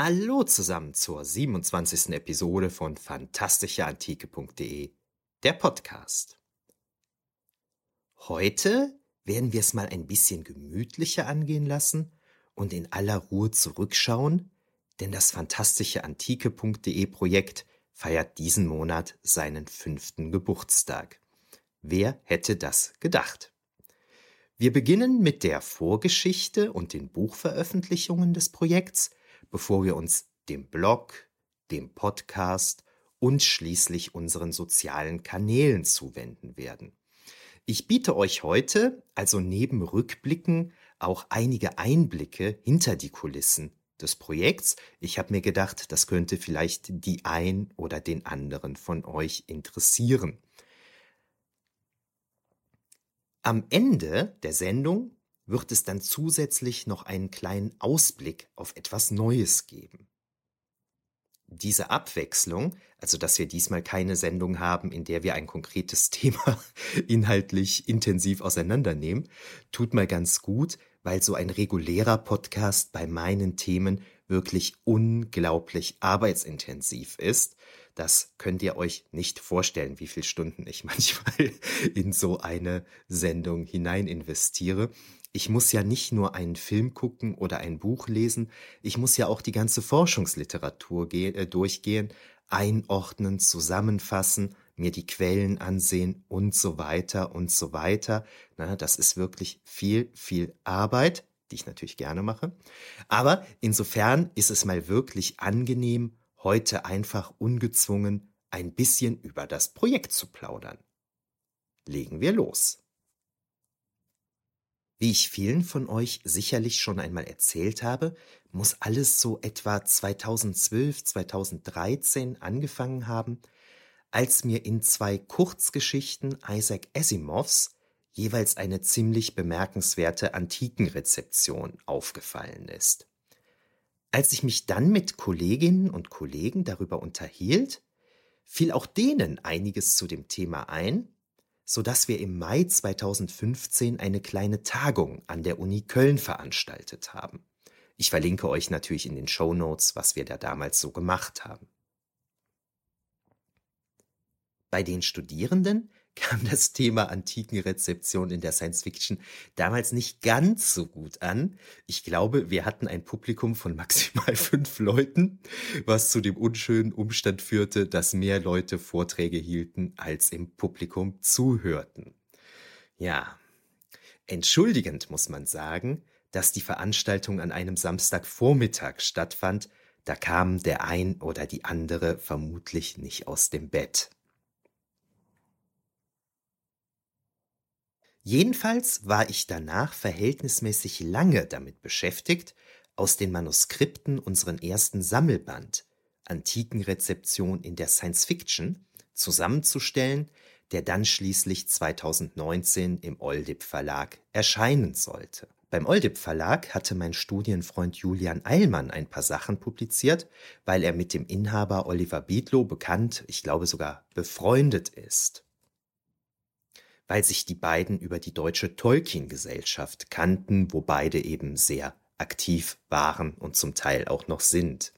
Hallo zusammen zur 27. Episode von fantastischeantike.de, der Podcast. Heute werden wir es mal ein bisschen gemütlicher angehen lassen und in aller Ruhe zurückschauen, denn das fantastischeantike.de Projekt feiert diesen Monat seinen fünften Geburtstag. Wer hätte das gedacht? Wir beginnen mit der Vorgeschichte und den Buchveröffentlichungen des Projekts, bevor wir uns dem Blog, dem Podcast und schließlich unseren sozialen Kanälen zuwenden werden. Ich biete euch heute also neben Rückblicken auch einige Einblicke hinter die Kulissen des Projekts. Ich habe mir gedacht, das könnte vielleicht die ein oder den anderen von euch interessieren. Am Ende der Sendung wird es dann zusätzlich noch einen kleinen Ausblick auf etwas Neues geben. Diese Abwechslung, also dass wir diesmal keine Sendung haben, in der wir ein konkretes Thema inhaltlich intensiv auseinandernehmen, tut mal ganz gut, weil so ein regulärer Podcast bei meinen Themen wirklich unglaublich arbeitsintensiv ist. Das könnt ihr euch nicht vorstellen, wie viele Stunden ich manchmal in so eine Sendung hinein investiere ich muss ja nicht nur einen Film gucken oder ein Buch lesen, ich muss ja auch die ganze Forschungsliteratur äh, durchgehen, einordnen, zusammenfassen, mir die Quellen ansehen und so weiter und so weiter. Na, das ist wirklich viel, viel Arbeit, die ich natürlich gerne mache. Aber insofern ist es mal wirklich angenehm, heute einfach ungezwungen ein bisschen über das Projekt zu plaudern. Legen wir los. Wie ich vielen von euch sicherlich schon einmal erzählt habe, muss alles so etwa 2012, 2013 angefangen haben, als mir in zwei Kurzgeschichten Isaac Asimovs jeweils eine ziemlich bemerkenswerte Antikenrezeption aufgefallen ist. Als ich mich dann mit Kolleginnen und Kollegen darüber unterhielt, fiel auch denen einiges zu dem Thema ein, so dass wir im Mai 2015 eine kleine Tagung an der Uni Köln veranstaltet haben. Ich verlinke euch natürlich in den Show Notes, was wir da damals so gemacht haben. Bei den Studierenden kam das Thema Antikenrezeption in der Science Fiction damals nicht ganz so gut an. Ich glaube, wir hatten ein Publikum von maximal fünf Leuten, was zu dem unschönen Umstand führte, dass mehr Leute Vorträge hielten, als im Publikum zuhörten. Ja, entschuldigend muss man sagen, dass die Veranstaltung an einem Samstagvormittag stattfand, da kam der ein oder die andere vermutlich nicht aus dem Bett. Jedenfalls war ich danach verhältnismäßig lange damit beschäftigt, aus den Manuskripten unseren ersten Sammelband Antikenrezeption in der Science Fiction zusammenzustellen, der dann schließlich 2019 im Oldip Verlag erscheinen sollte. Beim Oldip Verlag hatte mein Studienfreund Julian Eilmann ein paar Sachen publiziert, weil er mit dem Inhaber Oliver Biedlow bekannt, ich glaube sogar befreundet ist weil sich die beiden über die Deutsche Tolkien-Gesellschaft kannten, wo beide eben sehr aktiv waren und zum Teil auch noch sind.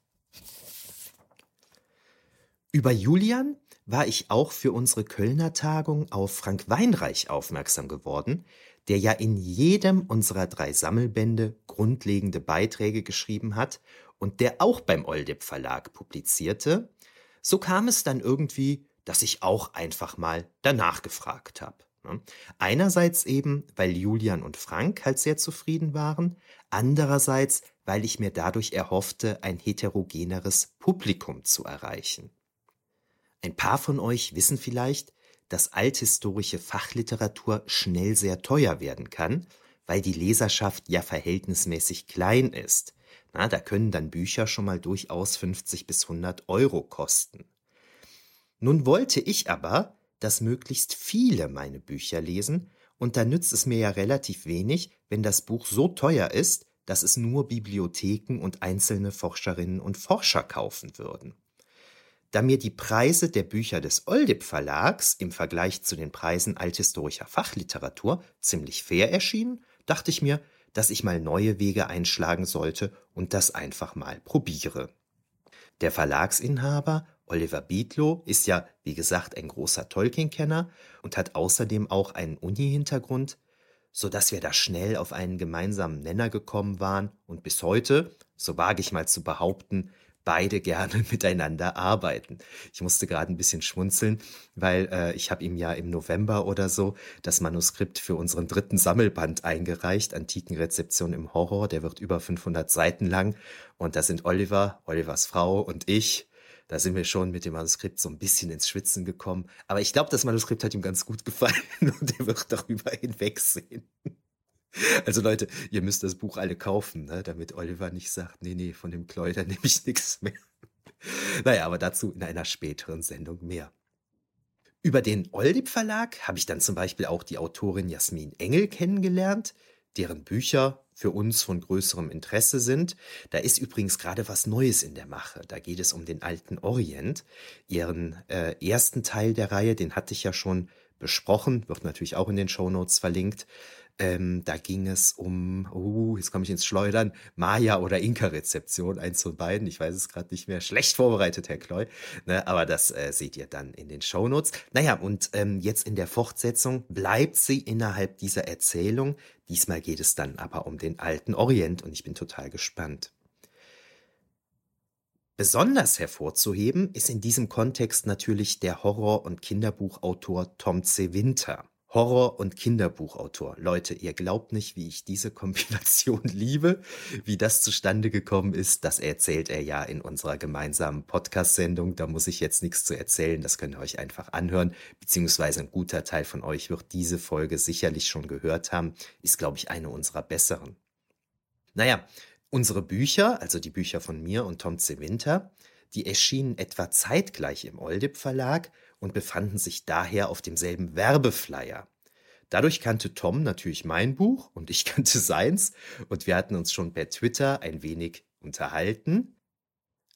Über Julian war ich auch für unsere Kölner Tagung auf Frank Weinreich aufmerksam geworden, der ja in jedem unserer drei Sammelbände grundlegende Beiträge geschrieben hat und der auch beim Oldip Verlag publizierte. So kam es dann irgendwie, dass ich auch einfach mal danach gefragt habe. Ne? Einerseits eben, weil Julian und Frank halt sehr zufrieden waren, andererseits, weil ich mir dadurch erhoffte, ein heterogeneres Publikum zu erreichen. Ein paar von euch wissen vielleicht, dass althistorische Fachliteratur schnell sehr teuer werden kann, weil die Leserschaft ja verhältnismäßig klein ist. Na, da können dann Bücher schon mal durchaus 50 bis 100 Euro kosten. Nun wollte ich aber, dass möglichst viele meine Bücher lesen, und da nützt es mir ja relativ wenig, wenn das Buch so teuer ist, dass es nur Bibliotheken und einzelne Forscherinnen und Forscher kaufen würden. Da mir die Preise der Bücher des Oldip Verlags im Vergleich zu den Preisen althistorischer Fachliteratur ziemlich fair erschienen, dachte ich mir, dass ich mal neue Wege einschlagen sollte und das einfach mal probiere. Der Verlagsinhaber Oliver Bietlow ist ja, wie gesagt, ein großer Tolkien-Kenner und hat außerdem auch einen Uni-Hintergrund, so dass wir da schnell auf einen gemeinsamen Nenner gekommen waren und bis heute, so wage ich mal zu behaupten, beide gerne miteinander arbeiten. Ich musste gerade ein bisschen schmunzeln, weil äh, ich habe ihm ja im November oder so das Manuskript für unseren dritten Sammelband eingereicht, Antikenrezeption im Horror. Der wird über 500 Seiten lang und da sind Oliver, Olivers Frau und ich. Da sind wir schon mit dem Manuskript so ein bisschen ins Schwitzen gekommen. Aber ich glaube, das Manuskript hat ihm ganz gut gefallen und er wird darüber hinwegsehen. Also Leute, ihr müsst das Buch alle kaufen, ne, damit Oliver nicht sagt, nee, nee, von dem Kläuter nehme ich nichts mehr. Naja, aber dazu in einer späteren Sendung mehr. Über den Oldip Verlag habe ich dann zum Beispiel auch die Autorin Jasmin Engel kennengelernt, deren Bücher für uns von größerem Interesse sind. Da ist übrigens gerade was Neues in der Mache. Da geht es um den alten Orient. Ihren äh, ersten Teil der Reihe, den hatte ich ja schon besprochen, wird natürlich auch in den Show Notes verlinkt. Ähm, da ging es um, uh, jetzt komme ich ins Schleudern, Maya- oder Inka-Rezeption, eins von beiden. Ich weiß es gerade nicht mehr. Schlecht vorbereitet, Herr Kloy. Ne, aber das äh, seht ihr dann in den Shownotes. Naja, und ähm, jetzt in der Fortsetzung bleibt sie innerhalb dieser Erzählung. Diesmal geht es dann aber um den alten Orient und ich bin total gespannt. Besonders hervorzuheben ist in diesem Kontext natürlich der Horror- und Kinderbuchautor Tom C. Winter. Horror- und Kinderbuchautor. Leute, ihr glaubt nicht, wie ich diese Kombination liebe. Wie das zustande gekommen ist, das erzählt er ja in unserer gemeinsamen Podcast-Sendung. Da muss ich jetzt nichts zu erzählen. Das könnt ihr euch einfach anhören. Beziehungsweise ein guter Teil von euch wird diese Folge sicherlich schon gehört haben. Ist, glaube ich, eine unserer besseren. Naja, unsere Bücher, also die Bücher von mir und Tom C. Winter, die erschienen etwa zeitgleich im Oldip Verlag und befanden sich daher auf demselben Werbeflyer. Dadurch kannte Tom natürlich mein Buch und ich kannte seins und wir hatten uns schon per Twitter ein wenig unterhalten.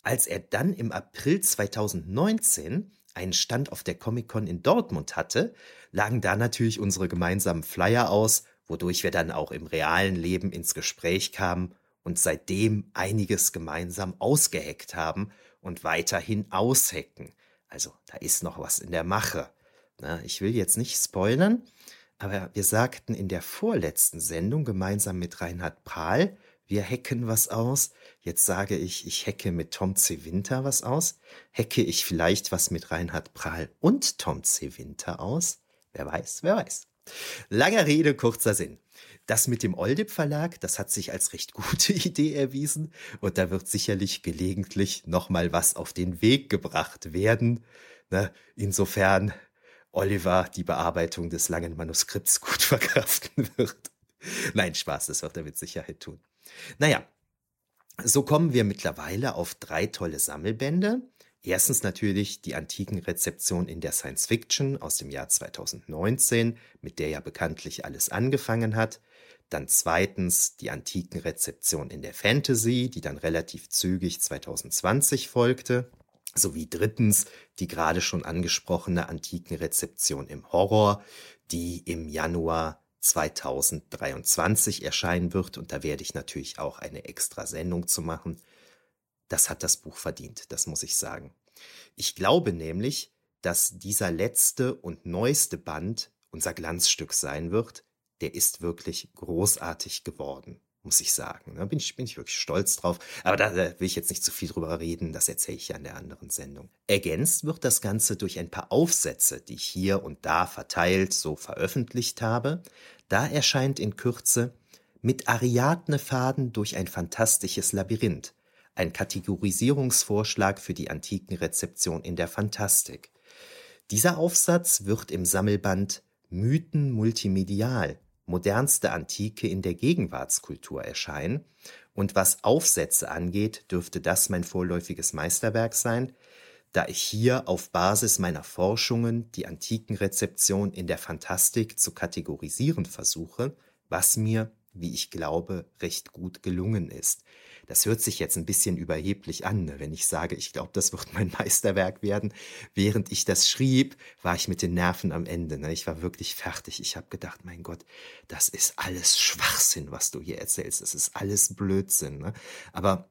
Als er dann im April 2019 einen Stand auf der Comic-Con in Dortmund hatte, lagen da natürlich unsere gemeinsamen Flyer aus, wodurch wir dann auch im realen Leben ins Gespräch kamen und seitdem einiges gemeinsam ausgeheckt haben und weiterhin aushecken. Also da ist noch was in der Mache. Na, ich will jetzt nicht spoilern, aber wir sagten in der vorletzten Sendung gemeinsam mit Reinhard Prahl, wir hacken was aus. Jetzt sage ich, ich hacke mit Tom C. Winter was aus. Hacke ich vielleicht was mit Reinhard Prahl und Tom C. Winter aus? Wer weiß, wer weiß. Langer Rede, kurzer Sinn. Das mit dem Oldip Verlag, das hat sich als recht gute Idee erwiesen und da wird sicherlich gelegentlich noch mal was auf den Weg gebracht werden. Ne? Insofern Oliver die Bearbeitung des langen Manuskripts gut verkraften wird. Nein, Spaß, das wird er mit Sicherheit tun. Naja, so kommen wir mittlerweile auf drei tolle Sammelbände. Erstens natürlich die antiken Rezeption in der Science Fiction aus dem Jahr 2019, mit der ja bekanntlich alles angefangen hat. Dann zweitens die antiken Rezeption in der Fantasy, die dann relativ zügig 2020 folgte. Sowie drittens die gerade schon angesprochene antiken Rezeption im Horror, die im Januar 2023 erscheinen wird. Und da werde ich natürlich auch eine extra Sendung zu machen. Das hat das Buch verdient, das muss ich sagen. Ich glaube nämlich, dass dieser letzte und neueste Band unser Glanzstück sein wird, der ist wirklich großartig geworden, muss ich sagen. Da bin ich, bin ich wirklich stolz drauf. Aber da, will ich jetzt nicht zu viel drüber reden, das erzähle ich ja in der anderen Sendung. Ergänzt wird das Ganze durch ein paar Aufsätze, die ich hier und da verteilt so veröffentlicht habe. Da erscheint in Kürze mit Ariadne Faden durch ein fantastisches Labyrinth. Ein Kategorisierungsvorschlag für die antiken Rezeption in der Fantastik. Dieser Aufsatz wird im Sammelband Mythen multimedial, modernste Antike in der Gegenwartskultur erscheinen, und was Aufsätze angeht, dürfte das mein vorläufiges Meisterwerk sein, da ich hier auf Basis meiner Forschungen die Antikenrezeption in der Fantastik zu kategorisieren versuche, was mir, wie ich glaube, recht gut gelungen ist. Das hört sich jetzt ein bisschen überheblich an, ne, wenn ich sage, ich glaube, das wird mein Meisterwerk werden. Während ich das schrieb, war ich mit den Nerven am Ende. Ne? Ich war wirklich fertig. Ich habe gedacht, mein Gott, das ist alles Schwachsinn, was du hier erzählst. Das ist alles Blödsinn. Ne? Aber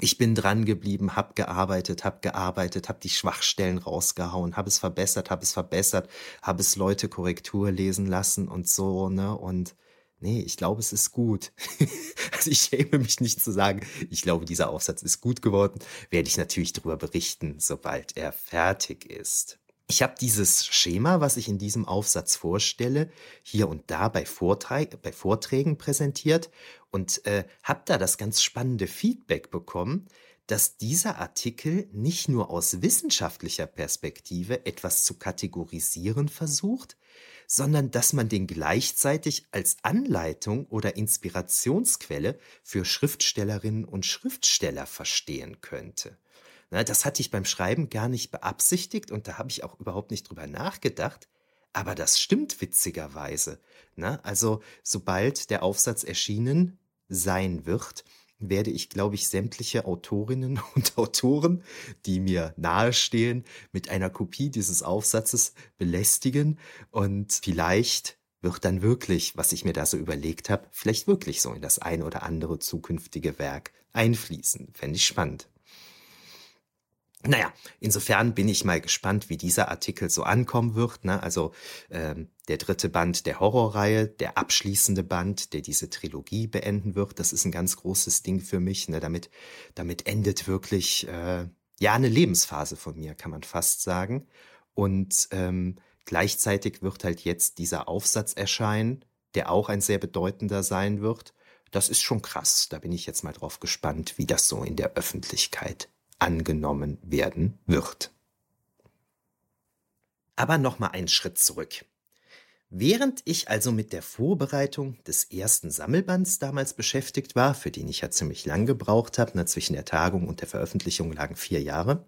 ich bin dran geblieben, hab gearbeitet, hab gearbeitet, hab die Schwachstellen rausgehauen, hab es verbessert, hab es verbessert, hab es Leute Korrektur lesen lassen und so, ne? Und nee, ich glaube, es ist gut. also ich schäme mich nicht zu sagen, ich glaube, dieser Aufsatz ist gut geworden. Werde ich natürlich darüber berichten, sobald er fertig ist. Ich habe dieses Schema, was ich in diesem Aufsatz vorstelle, hier und da bei, Vortrag, bei Vorträgen präsentiert und äh, habe da das ganz spannende Feedback bekommen, dass dieser Artikel nicht nur aus wissenschaftlicher Perspektive etwas zu kategorisieren versucht, sondern dass man den gleichzeitig als Anleitung oder Inspirationsquelle für Schriftstellerinnen und Schriftsteller verstehen könnte. Na, das hatte ich beim Schreiben gar nicht beabsichtigt und da habe ich auch überhaupt nicht drüber nachgedacht. Aber das stimmt witzigerweise. Na, also sobald der Aufsatz erschienen sein wird, werde ich, glaube ich, sämtliche Autorinnen und Autoren, die mir nahestehen, mit einer Kopie dieses Aufsatzes belästigen und vielleicht wird dann wirklich, was ich mir da so überlegt habe, vielleicht wirklich so in das ein oder andere zukünftige Werk einfließen. Fände ich spannend. Naja, insofern bin ich mal gespannt, wie dieser Artikel so ankommen wird. Ne? Also ähm, der dritte Band der Horrorreihe, der abschließende Band, der diese Trilogie beenden wird, das ist ein ganz großes Ding für mich. Ne? Damit, damit endet wirklich äh, ja eine Lebensphase von mir, kann man fast sagen. Und ähm, gleichzeitig wird halt jetzt dieser Aufsatz erscheinen, der auch ein sehr bedeutender sein wird. Das ist schon krass. Da bin ich jetzt mal drauf gespannt, wie das so in der Öffentlichkeit angenommen werden wird. Aber nochmal einen Schritt zurück. Während ich also mit der Vorbereitung des ersten Sammelbands damals beschäftigt war, für den ich ja ziemlich lang gebraucht habe, zwischen der Tagung und der Veröffentlichung lagen vier Jahre,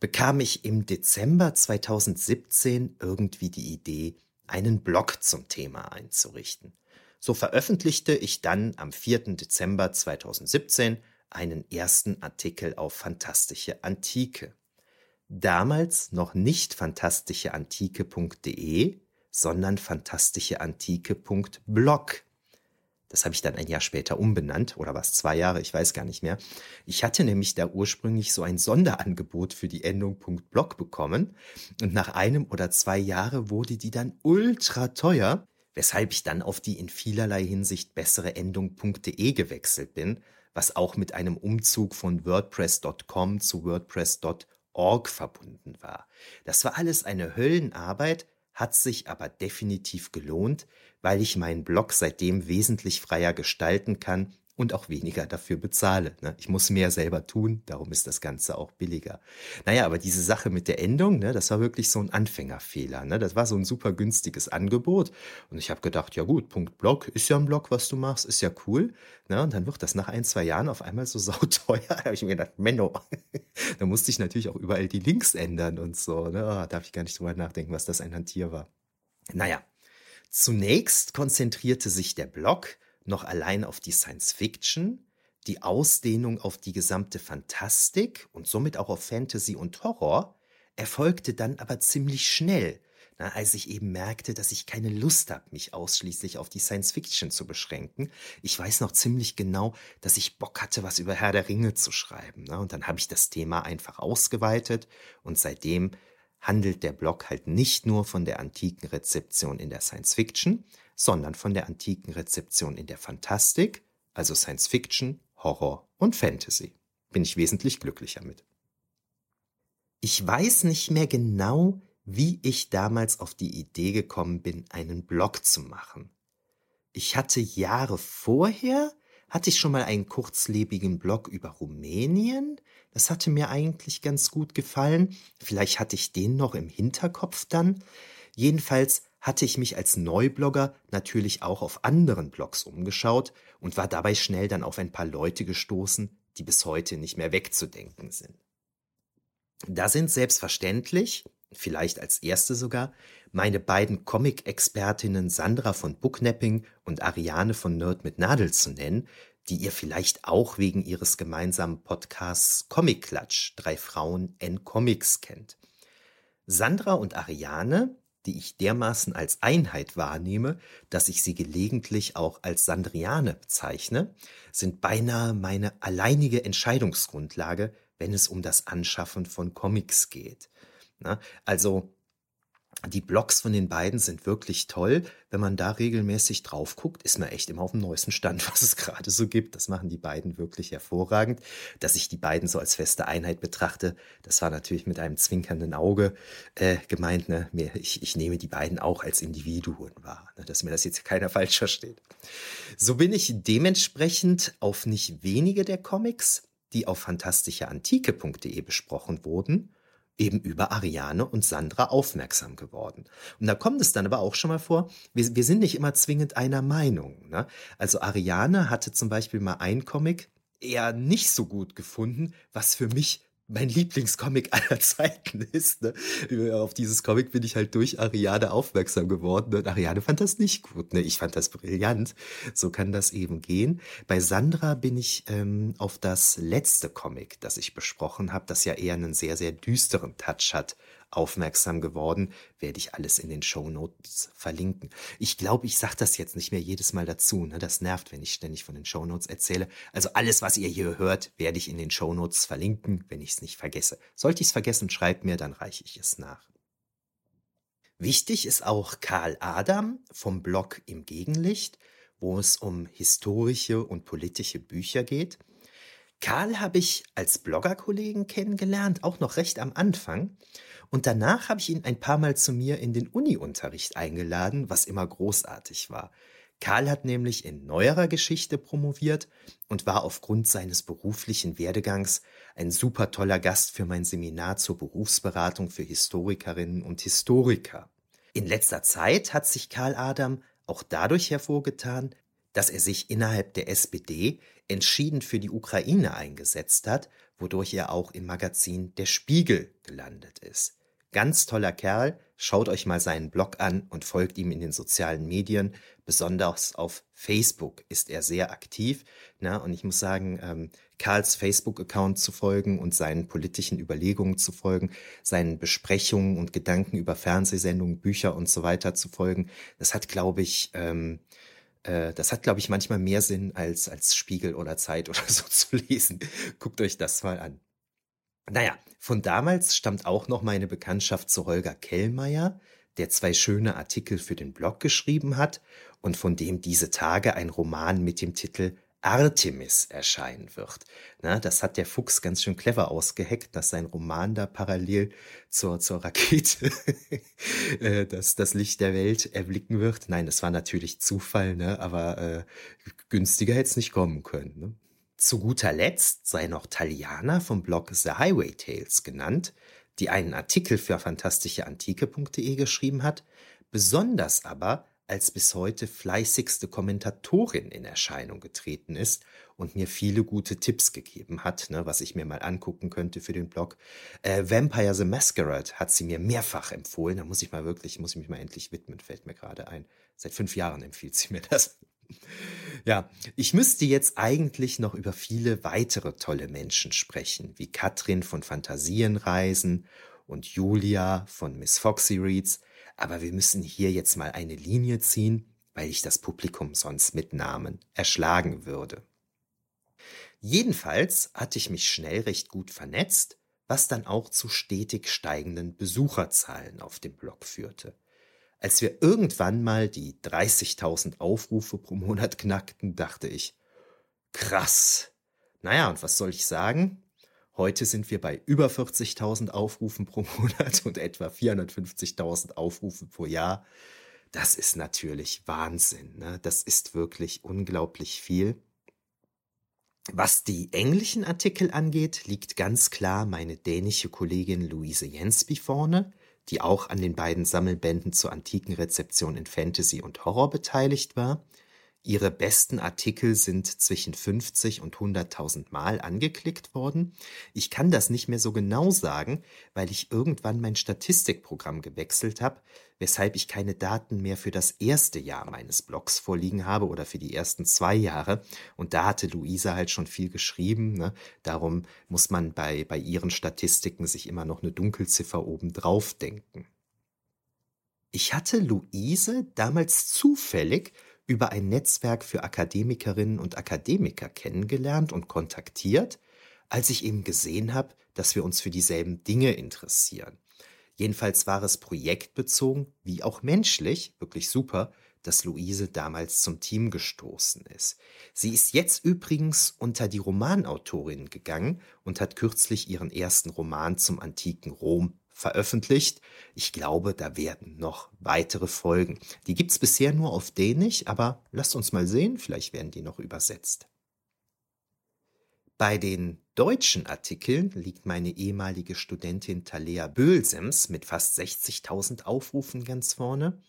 bekam ich im Dezember 2017 irgendwie die Idee, einen Blog zum Thema einzurichten. So veröffentlichte ich dann am 4. Dezember 2017 einen ersten Artikel auf Fantastische Antike. Damals noch nicht fantastischeantike.de, sondern fantastischeantike.blog. Das habe ich dann ein Jahr später umbenannt, oder was, zwei Jahre, ich weiß gar nicht mehr. Ich hatte nämlich da ursprünglich so ein Sonderangebot für die Endung .blog bekommen und nach einem oder zwei Jahre wurde die dann ultra teuer, weshalb ich dann auf die in vielerlei Hinsicht bessere Endung .de gewechselt bin, was auch mit einem Umzug von WordPress.com zu WordPress.org verbunden war. Das war alles eine Höllenarbeit, hat sich aber definitiv gelohnt, weil ich meinen Blog seitdem wesentlich freier gestalten kann und auch weniger dafür bezahle. Ne? Ich muss mehr selber tun, darum ist das Ganze auch billiger. Naja, aber diese Sache mit der Endung, ne, das war wirklich so ein Anfängerfehler. Ne? Das war so ein super günstiges Angebot. Und ich habe gedacht, ja gut, Punkt Blog ist ja ein Blog, was du machst, ist ja cool. Ne? Und dann wird das nach ein, zwei Jahren auf einmal so sauteuer. da habe ich mir gedacht, Menno, da musste ich natürlich auch überall die Links ändern und so. Ne? Oh, darf ich gar nicht drüber nachdenken, was das ein Hantier war. Naja, zunächst konzentrierte sich der Blog noch allein auf die Science Fiction, die Ausdehnung auf die gesamte Fantastik und somit auch auf Fantasy und Horror, erfolgte dann aber ziemlich schnell, na, als ich eben merkte, dass ich keine Lust habe, mich ausschließlich auf die Science Fiction zu beschränken. Ich weiß noch ziemlich genau, dass ich Bock hatte, was über Herr der Ringe zu schreiben. Na, und dann habe ich das Thema einfach ausgeweitet und seitdem handelt der Blog halt nicht nur von der antiken Rezeption in der Science Fiction, sondern von der antiken Rezeption in der Fantastik, also Science Fiction, Horror und Fantasy. Bin ich wesentlich glücklicher mit. Ich weiß nicht mehr genau, wie ich damals auf die Idee gekommen bin, einen Blog zu machen. Ich hatte Jahre vorher hatte ich schon mal einen kurzlebigen Blog über Rumänien. Das hatte mir eigentlich ganz gut gefallen. Vielleicht hatte ich den noch im Hinterkopf dann. Jedenfalls hatte ich mich als Neublogger natürlich auch auf anderen Blogs umgeschaut und war dabei schnell dann auf ein paar Leute gestoßen, die bis heute nicht mehr wegzudenken sind. Da sind selbstverständlich, vielleicht als erste sogar, meine beiden Comic-Expertinnen Sandra von Booknapping und Ariane von Nerd mit Nadel zu nennen, die ihr vielleicht auch wegen ihres gemeinsamen Podcasts Comic Klatsch, drei Frauen N Comics kennt. Sandra und Ariane, die ich dermaßen als Einheit wahrnehme, dass ich sie gelegentlich auch als Sandriane bezeichne, sind beinahe meine alleinige Entscheidungsgrundlage, wenn es um das Anschaffen von Comics geht. Na, also die Blogs von den beiden sind wirklich toll. Wenn man da regelmäßig drauf guckt, ist man echt immer auf dem neuesten Stand, was es gerade so gibt. Das machen die beiden wirklich hervorragend. Dass ich die beiden so als feste Einheit betrachte, das war natürlich mit einem zwinkernden Auge äh, gemeint. Ne? Ich, ich nehme die beiden auch als Individuen wahr, ne? dass mir das jetzt keiner falsch versteht. So bin ich dementsprechend auf nicht wenige der Comics, die auf fantastischeantike.de besprochen wurden, eben über Ariane und Sandra aufmerksam geworden. Und da kommt es dann aber auch schon mal vor, wir, wir sind nicht immer zwingend einer Meinung. Ne? Also Ariane hatte zum Beispiel mal ein Comic eher nicht so gut gefunden, was für mich mein Lieblingscomic aller Zeiten ist. Ne? Auf dieses Comic bin ich halt durch Ariane aufmerksam geworden und Ariane fand das nicht gut. Ne? Ich fand das brillant. So kann das eben gehen. Bei Sandra bin ich ähm, auf das letzte Comic, das ich besprochen habe, das ja eher einen sehr, sehr düsteren Touch hat, aufmerksam geworden, werde ich alles in den Show Notes verlinken. Ich glaube, ich sage das jetzt nicht mehr jedes Mal dazu. Ne? Das nervt, wenn ich ständig von den Show Notes erzähle. Also alles, was ihr hier hört, werde ich in den Show Notes verlinken, wenn ich es nicht vergesse. Sollte ich es vergessen, schreibt mir, dann reiche ich es nach. Wichtig ist auch Karl Adam vom Blog Im Gegenlicht, wo es um historische und politische Bücher geht. Karl habe ich als Bloggerkollegen kennengelernt, auch noch recht am Anfang. Und danach habe ich ihn ein paar Mal zu mir in den Uni-Unterricht eingeladen, was immer großartig war. Karl hat nämlich in neuerer Geschichte promoviert und war aufgrund seines beruflichen Werdegangs ein super toller Gast für mein Seminar zur Berufsberatung für Historikerinnen und Historiker. In letzter Zeit hat sich Karl Adam auch dadurch hervorgetan, dass er sich innerhalb der SPD entschieden für die Ukraine eingesetzt hat, wodurch er auch im Magazin Der Spiegel gelandet ist. Ganz toller Kerl, schaut euch mal seinen Blog an und folgt ihm in den sozialen Medien. Besonders auf Facebook ist er sehr aktiv. Na, und ich muss sagen, ähm, Karls Facebook-Account zu folgen und seinen politischen Überlegungen zu folgen, seinen Besprechungen und Gedanken über Fernsehsendungen, Bücher und so weiter zu folgen, das hat, glaube ich, ähm, äh, das hat, glaube ich, manchmal mehr Sinn, als, als Spiegel oder Zeit oder so zu lesen. Guckt euch das mal an. Naja, von damals stammt auch noch meine Bekanntschaft zu Holger Kellmeier, der zwei schöne Artikel für den Blog geschrieben hat und von dem diese Tage ein Roman mit dem Titel Artemis erscheinen wird. Na, das hat der Fuchs ganz schön clever ausgeheckt, dass sein Roman da parallel zur, zur Rakete äh, das, das Licht der Welt erblicken wird. Nein, das war natürlich Zufall, ne? aber äh, günstiger hätte es nicht kommen können. Ne? Zu guter Letzt sei noch Taliana vom Blog The Highway Tales genannt, die einen Artikel für fantastischeantike.de geschrieben hat, besonders aber als bis heute fleißigste Kommentatorin in Erscheinung getreten ist und mir viele gute Tipps gegeben hat, ne, was ich mir mal angucken könnte für den Blog. Äh, Vampire the Masquerade hat sie mir mehrfach empfohlen. Da muss ich mal wirklich, muss ich mich mal endlich widmen, fällt mir gerade ein. Seit fünf Jahren empfiehlt sie mir das. Ja, ich müsste jetzt eigentlich noch über viele weitere tolle Menschen sprechen, wie Katrin von Fantasienreisen und Julia von Miss Foxy Reads, aber wir müssen hier jetzt mal eine Linie ziehen, weil ich das Publikum sonst mit Namen erschlagen würde. Jedenfalls hatte ich mich schnell recht gut vernetzt, was dann auch zu stetig steigenden Besucherzahlen auf dem Blog führte. Als wir irgendwann mal die 30.000 Aufrufe pro Monat knackten, dachte ich, krass. Naja, und was soll ich sagen? Heute sind wir bei über 40.000 Aufrufen pro Monat und etwa 450.000 Aufrufe pro Jahr. Das ist natürlich Wahnsinn. Ne? Das ist wirklich unglaublich viel. Was die englischen Artikel angeht, liegt ganz klar meine dänische Kollegin Louise Jensby vorne, die auch an den beiden Sammelbänden zur antiken Rezeption in Fantasy und Horror beteiligt war. Ihre besten Artikel sind zwischen 50 und 100.000 Mal angeklickt worden. Ich kann das nicht mehr so genau sagen, weil ich irgendwann mein Statistikprogramm gewechselt habe, weshalb ich keine Daten mehr für das erste Jahr meines Blogs vorliegen habe oder für die ersten zwei Jahre. Und da hatte Luisa halt schon viel geschrieben. Ne? Darum muss man bei, bei ihren Statistiken sich immer noch eine Dunkelziffer obendrauf denken. Ich hatte Luise damals zufällig über ein Netzwerk für Akademikerinnen und Akademiker kennengelernt und kontaktiert, als ich eben gesehen habe, dass wir uns für dieselben Dinge interessieren. Jedenfalls war es projektbezogen wie auch menschlich wirklich super, dass Luise damals zum Team gestoßen ist. Sie ist jetzt übrigens unter die Romanautorin gegangen und hat kürzlich ihren ersten Roman zum antiken Rom veröffentlicht. Ich glaube, da werden noch weitere Folgen. Die gibt's bisher nur auf Dänisch, aber lasst uns mal sehen, vielleicht werden die noch übersetzt. Bei den deutschen Artikeln liegt meine ehemalige Studentin Talea Böhlsems mit fast 60.000 Aufrufen ganz vorne.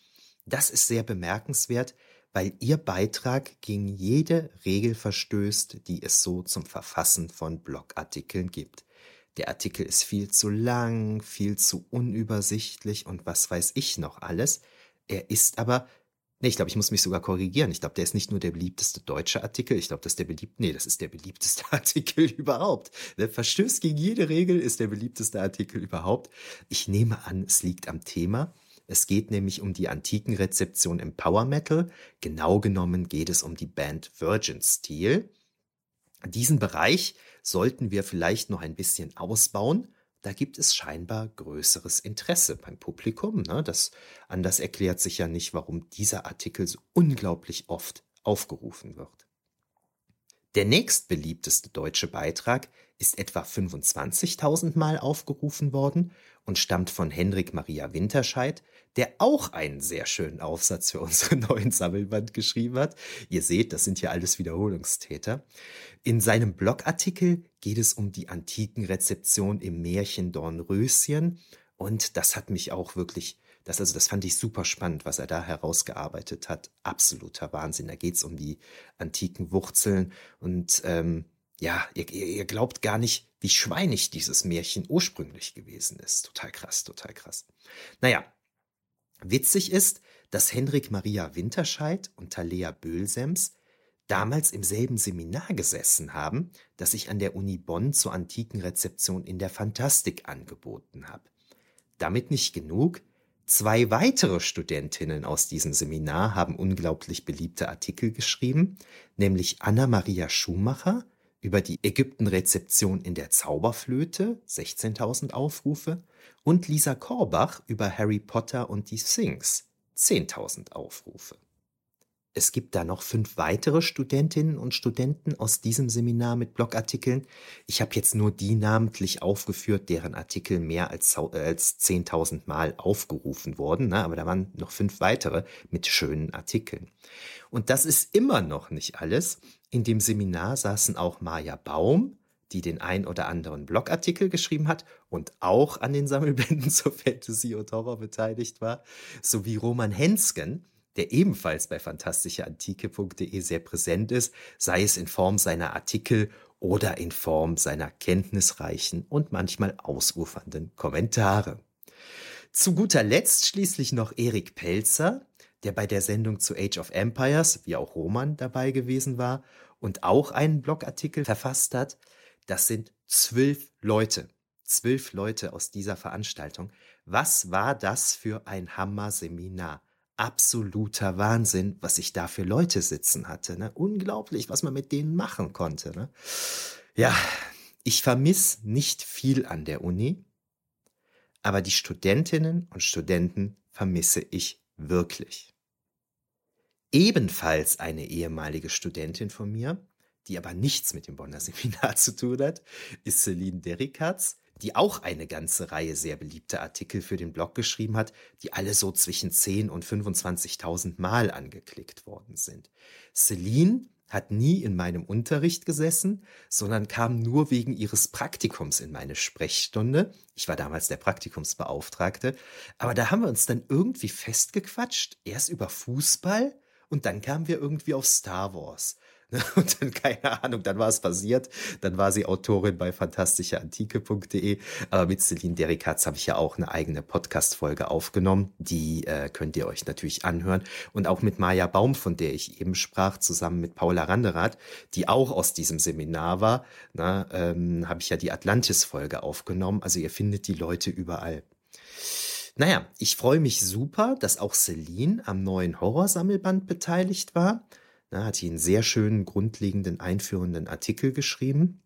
Das ist sehr bemerkenswert, weil ihr Beitrag gegen jede Regel verstößt, die es so zum Verfassen von Blogartikeln gibt. Der Artikel ist viel zu lang, viel zu unübersichtlich und was weiß ich noch alles. Er ist aber, nee, ich glaube, ich muss mich sogar korrigieren. Ich glaube, der ist nicht nur der beliebteste deutsche Artikel. Ich glaube, das ist der beliebt, nee, das ist der beliebteste Artikel überhaupt. Der Verstößt gegen jede Regel ist der beliebteste Artikel überhaupt. Ich nehme an, es liegt am Thema. Es geht nämlich um die antiken Rezeption im Power Metal. Genau genommen geht es um die Band Virgin Steel. Diesen Bereich sollten wir vielleicht noch ein bisschen ausbauen. Da gibt es scheinbar größeres Interesse beim Publikum. Ne? Das anders erklärt sich ja nicht, warum dieser Artikel so unglaublich oft aufgerufen wird. Der nächstbeliebteste deutsche Beitrag ist etwa 25.000 Mal aufgerufen worden und stammt von Henrik Maria Winterscheid, der auch einen sehr schönen Aufsatz für unseren neuen Sammelband geschrieben hat. Ihr seht, das sind ja alles Wiederholungstäter. In seinem Blogartikel geht es um die antiken Rezeption im Märchen Dornröschen und das hat mich auch wirklich das, also das fand ich super spannend, was er da herausgearbeitet hat. Absoluter Wahnsinn. Da geht's um die antiken Wurzeln und ähm, ja, ihr, ihr glaubt gar nicht, wie schweinig dieses Märchen ursprünglich gewesen ist. Total krass, total krass. Naja, witzig ist, dass Henrik Maria Winterscheid und Thalea Böhlsems damals im selben Seminar gesessen haben, das ich an der Uni Bonn zur antiken Rezeption in der Fantastik angeboten habe. Damit nicht genug, zwei weitere Studentinnen aus diesem Seminar haben unglaublich beliebte Artikel geschrieben, nämlich Anna Maria Schumacher über die Ägypten-Rezeption in der Zauberflöte, 16.000 Aufrufe, und Lisa Korbach über Harry Potter und die Sphinx, 10.000 Aufrufe. Es gibt da noch fünf weitere Studentinnen und Studenten aus diesem Seminar mit Blogartikeln. Ich habe jetzt nur die namentlich aufgeführt, deren Artikel mehr als, als 10.000 Mal aufgerufen wurden. Ne? Aber da waren noch fünf weitere mit schönen Artikeln. Und das ist immer noch nicht alles. In dem Seminar saßen auch Maja Baum, die den ein oder anderen Blogartikel geschrieben hat und auch an den Sammelbänden zur Fantasy und Horror beteiligt war, sowie Roman Hensken, der ebenfalls bei fantastischeantike.de sehr präsent ist, sei es in Form seiner Artikel oder in Form seiner kenntnisreichen und manchmal ausufernden Kommentare. Zu guter Letzt schließlich noch Erik Pelzer, der bei der Sendung zu Age of Empires, wie auch Roman, dabei gewesen war und auch einen Blogartikel verfasst hat. Das sind zwölf Leute. Zwölf Leute aus dieser Veranstaltung. Was war das für ein Hammer-Seminar? absoluter Wahnsinn, was ich da für Leute sitzen hatte. Ne? Unglaublich, was man mit denen machen konnte. Ne? Ja, ich vermisse nicht viel an der Uni, aber die Studentinnen und Studenten vermisse ich wirklich. Ebenfalls eine ehemalige Studentin von mir, die aber nichts mit dem Bonner Seminar zu tun hat, ist Celine Derricatz, die auch eine ganze Reihe sehr beliebter Artikel für den Blog geschrieben hat, die alle so zwischen 10 und 25.000 Mal angeklickt worden sind. Celine hat nie in meinem Unterricht gesessen, sondern kam nur wegen ihres Praktikums in meine Sprechstunde. Ich war damals der Praktikumsbeauftragte, aber da haben wir uns dann irgendwie festgequatscht, erst über Fußball und dann kamen wir irgendwie auf Star Wars. Und dann, keine Ahnung, dann war es passiert. Dann war sie Autorin bei fantastischeantike.de. Aber mit Celine Derikatz habe ich ja auch eine eigene Podcast-Folge aufgenommen. Die äh, könnt ihr euch natürlich anhören. Und auch mit Maja Baum, von der ich eben sprach, zusammen mit Paula Randerath, die auch aus diesem Seminar war, ähm, habe ich ja die Atlantis-Folge aufgenommen. Also ihr findet die Leute überall. Naja, ich freue mich super, dass auch Celine am neuen Horrorsammelband beteiligt war. Da hat sie einen sehr schönen, grundlegenden, einführenden Artikel geschrieben.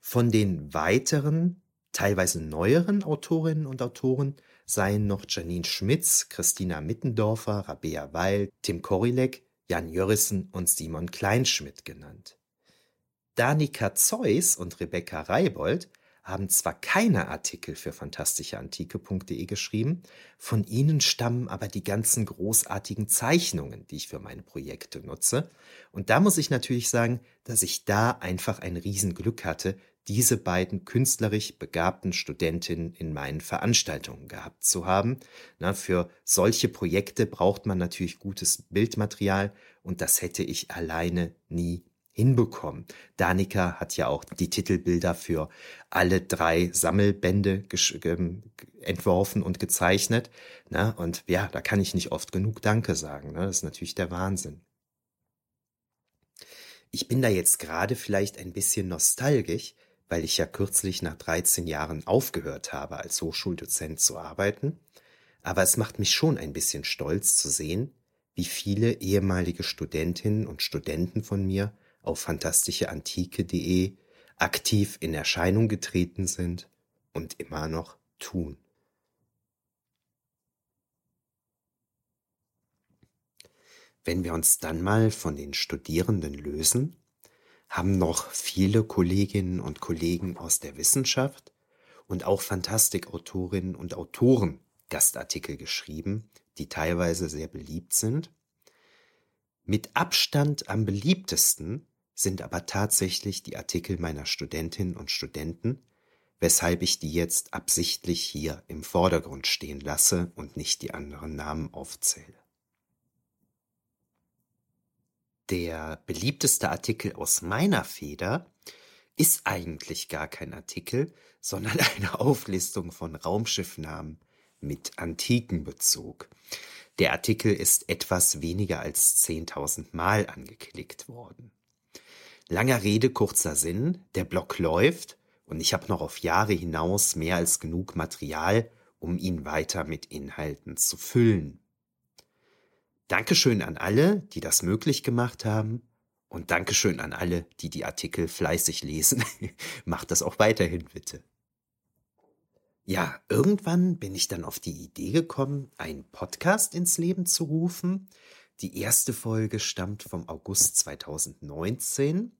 Von den weiteren, teilweise neueren Autorinnen und Autoren seien noch Janine Schmitz, Christina Mittendorfer, Rabea Weil, Tim Korilek, Jan Jörissen und Simon Kleinschmidt genannt. Danica Zeus und Rebecca Reibold haben zwar keine Artikel für fantastischeantike.de geschrieben, von ihnen stammen aber die ganzen großartigen Zeichnungen, die ich für meine Projekte nutze. Und da muss ich natürlich sagen, dass ich da einfach ein Riesenglück hatte, diese beiden künstlerisch begabten Studentinnen in meinen Veranstaltungen gehabt zu haben. Na, für solche Projekte braucht man natürlich gutes Bildmaterial und das hätte ich alleine nie hinbekommen. Danica hat ja auch die Titelbilder für alle drei Sammelbände entworfen und gezeichnet. Ne? Und ja, da kann ich nicht oft genug Danke sagen. Ne? Das ist natürlich der Wahnsinn. Ich bin da jetzt gerade vielleicht ein bisschen nostalgisch, weil ich ja kürzlich nach 13 Jahren aufgehört habe, als Hochschuldozent zu arbeiten. Aber es macht mich schon ein bisschen stolz zu sehen, wie viele ehemalige Studentinnen und Studenten von mir auf fantastischeantike.de aktiv in Erscheinung getreten sind und immer noch tun. Wenn wir uns dann mal von den Studierenden lösen, haben noch viele Kolleginnen und Kollegen aus der Wissenschaft und auch Fantastikautorinnen und Autoren Gastartikel geschrieben, die teilweise sehr beliebt sind. Mit Abstand am beliebtesten sind aber tatsächlich die Artikel meiner Studentinnen und Studenten, weshalb ich die jetzt absichtlich hier im Vordergrund stehen lasse und nicht die anderen Namen aufzähle. Der beliebteste Artikel aus meiner Feder ist eigentlich gar kein Artikel, sondern eine Auflistung von Raumschiffnamen mit antiken Bezug. Der Artikel ist etwas weniger als 10.000 Mal angeklickt worden. Langer Rede, kurzer Sinn, der Blog läuft und ich habe noch auf Jahre hinaus mehr als genug Material, um ihn weiter mit Inhalten zu füllen. Dankeschön an alle, die das möglich gemacht haben und Dankeschön an alle, die die Artikel fleißig lesen. Macht das auch weiterhin bitte. Ja, irgendwann bin ich dann auf die Idee gekommen, einen Podcast ins Leben zu rufen, die erste Folge stammt vom August 2019.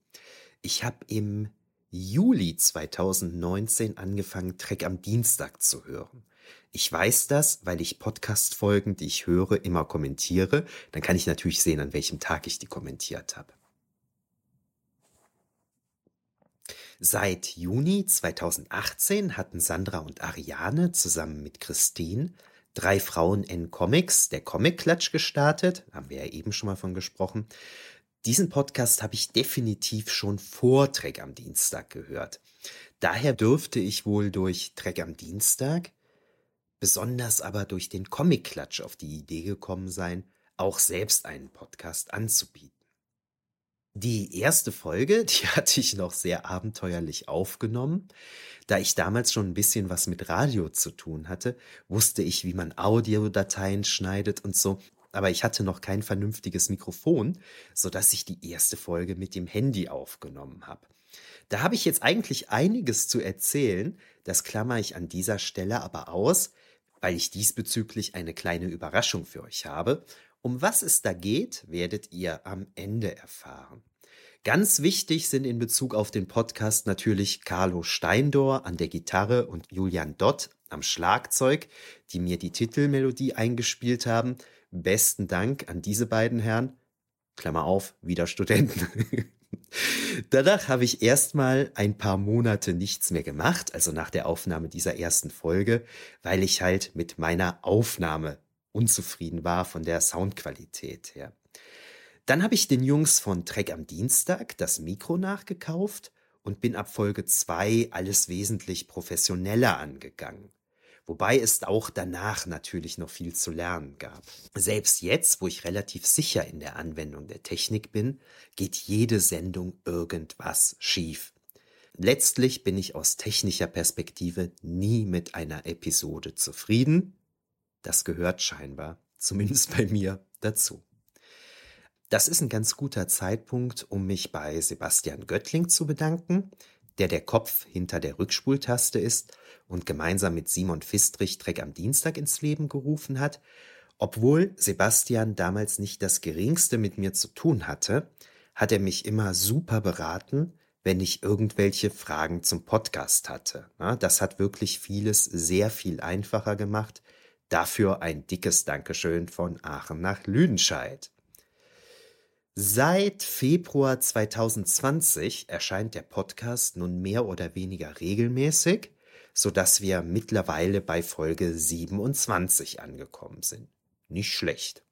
Ich habe im Juli 2019 angefangen, Trek am Dienstag zu hören. Ich weiß das, weil ich Podcast-Folgen, die ich höre, immer kommentiere. Dann kann ich natürlich sehen, an welchem Tag ich die kommentiert habe. Seit Juni 2018 hatten Sandra und Ariane zusammen mit Christine Drei Frauen in Comics, der Comic Klatsch gestartet, haben wir ja eben schon mal von gesprochen. Diesen Podcast habe ich definitiv schon vor Trek am Dienstag gehört. Daher dürfte ich wohl durch Trek am Dienstag, besonders aber durch den Comic Klatsch auf die Idee gekommen sein, auch selbst einen Podcast anzubieten. Die erste Folge, die hatte ich noch sehr abenteuerlich aufgenommen. Da ich damals schon ein bisschen was mit Radio zu tun hatte, wusste ich, wie man Audiodateien schneidet und so. Aber ich hatte noch kein vernünftiges Mikrofon, so dass ich die erste Folge mit dem Handy aufgenommen habe. Da habe ich jetzt eigentlich einiges zu erzählen, das klammer ich an dieser Stelle aber aus, weil ich diesbezüglich eine kleine Überraschung für euch habe um was es da geht, werdet ihr am Ende erfahren. Ganz wichtig sind in Bezug auf den Podcast natürlich Carlo Steindor an der Gitarre und Julian Dott am Schlagzeug, die mir die Titelmelodie eingespielt haben. Besten Dank an diese beiden Herren. Klammer auf, wieder Studenten. Danach habe ich erstmal ein paar Monate nichts mehr gemacht, also nach der Aufnahme dieser ersten Folge, weil ich halt mit meiner Aufnahme unzufrieden war von der Soundqualität her. Dann habe ich den Jungs von Trek am Dienstag das Mikro nachgekauft und bin ab Folge 2 alles wesentlich professioneller angegangen. Wobei es auch danach natürlich noch viel zu lernen gab. Selbst jetzt, wo ich relativ sicher in der Anwendung der Technik bin, geht jede Sendung irgendwas schief. Letztlich bin ich aus technischer Perspektive nie mit einer Episode zufrieden. Das gehört scheinbar, zumindest bei mir, dazu. Das ist ein ganz guter Zeitpunkt, um mich bei Sebastian Göttling zu bedanken, der der Kopf hinter der Rückspultaste ist und gemeinsam mit Simon Fistrich Trek am Dienstag ins Leben gerufen hat, obwohl Sebastian damals nicht das geringste mit mir zu tun hatte, hat er mich immer super beraten, wenn ich irgendwelche Fragen zum Podcast hatte. Das hat wirklich vieles sehr viel einfacher gemacht. Dafür ein dickes Dankeschön von Aachen nach Lüdenscheid. Seit Februar 2020 erscheint der Podcast nun mehr oder weniger regelmäßig, so dass wir mittlerweile bei Folge 27 angekommen sind. Nicht schlecht.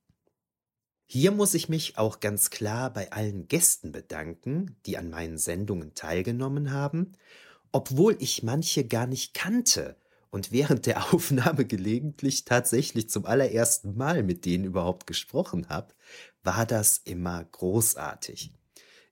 Hier muss ich mich auch ganz klar bei allen Gästen bedanken, die an meinen Sendungen teilgenommen haben, obwohl ich manche gar nicht kannte und während der Aufnahme gelegentlich tatsächlich zum allerersten Mal mit denen überhaupt gesprochen habe, war das immer großartig.